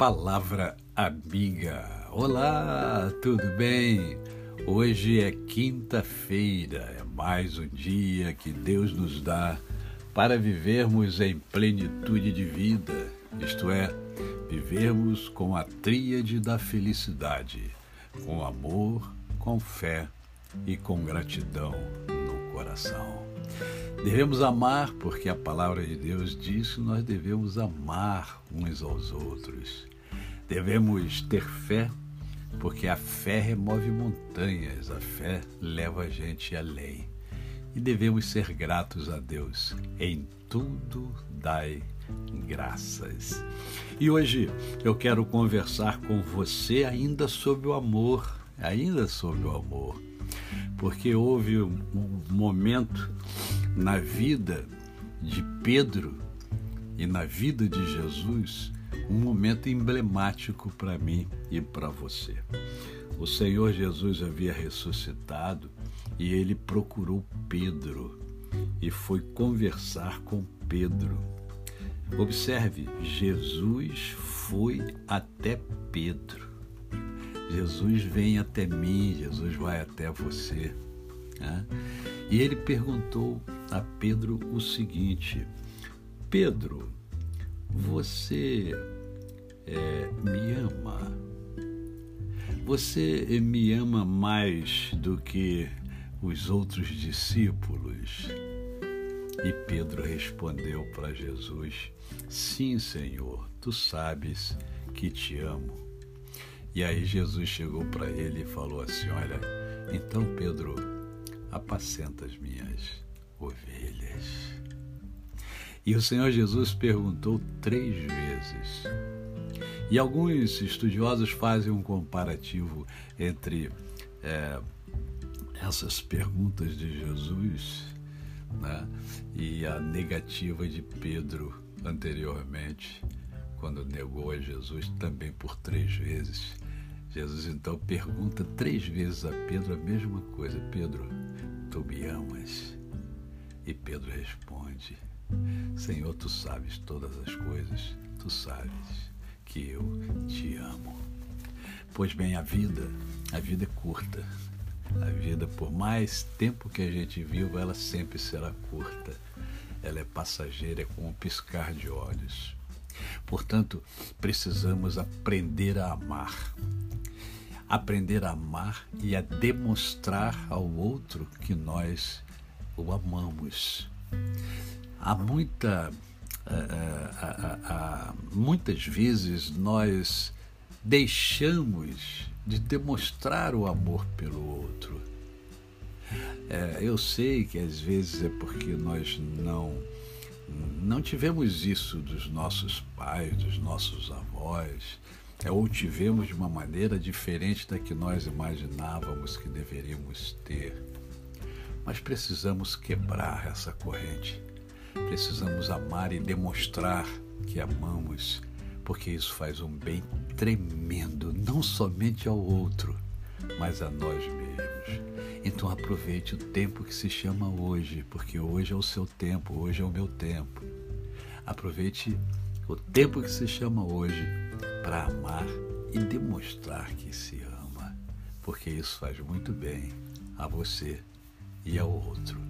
Palavra Amiga. Olá, tudo bem? Hoje é quinta-feira, é mais um dia que Deus nos dá para vivermos em plenitude de vida, isto é, vivermos com a tríade da felicidade, com amor, com fé e com gratidão no coração. Devemos amar porque a palavra de Deus diz que nós devemos amar uns aos outros. Devemos ter fé porque a fé remove montanhas, a fé leva a gente além. E devemos ser gratos a Deus. Em tudo dai graças. E hoje eu quero conversar com você ainda sobre o amor, ainda sobre o amor. Porque houve um momento na vida de Pedro e na vida de Jesus um momento emblemático para mim e para você. O Senhor Jesus havia ressuscitado e ele procurou Pedro e foi conversar com Pedro. Observe, Jesus foi até Pedro. Jesus vem até mim, Jesus vai até você. Né? E ele perguntou a Pedro o seguinte: Pedro, você é, me ama? Você me ama mais do que os outros discípulos? E Pedro respondeu para Jesus: Sim, Senhor, tu sabes que te amo. E aí Jesus chegou para ele e falou assim: Olha, então Pedro, apacenta as minhas ovelhas. E o Senhor Jesus perguntou três vezes. E alguns estudiosos fazem um comparativo entre é, essas perguntas de Jesus né, e a negativa de Pedro anteriormente, quando negou a Jesus também por três vezes. Jesus então pergunta três vezes a Pedro a mesma coisa: Pedro, tu me amas? E Pedro responde: Senhor, tu sabes todas as coisas, tu sabes que eu te amo. Pois bem, a vida, a vida é curta. A vida, por mais tempo que a gente viva, ela sempre será curta. Ela é passageira, é como um piscar de olhos. Portanto, precisamos aprender a amar aprender a amar e a demonstrar ao outro que nós o amamos. Há muita. Muitas vezes nós deixamos de demonstrar o amor pelo outro. É, eu sei que às vezes é porque nós não não tivemos isso dos nossos pais, dos nossos avós, é, ou tivemos de uma maneira diferente da que nós imaginávamos que deveríamos ter. Mas precisamos quebrar essa corrente. Precisamos amar e demonstrar que amamos, porque isso faz um bem tremendo, não somente ao outro, mas a nós mesmos. Então aproveite o tempo que se chama hoje, porque hoje é o seu tempo, hoje é o meu tempo. Aproveite o tempo que se chama hoje para amar e demonstrar que se ama, porque isso faz muito bem a você e ao outro.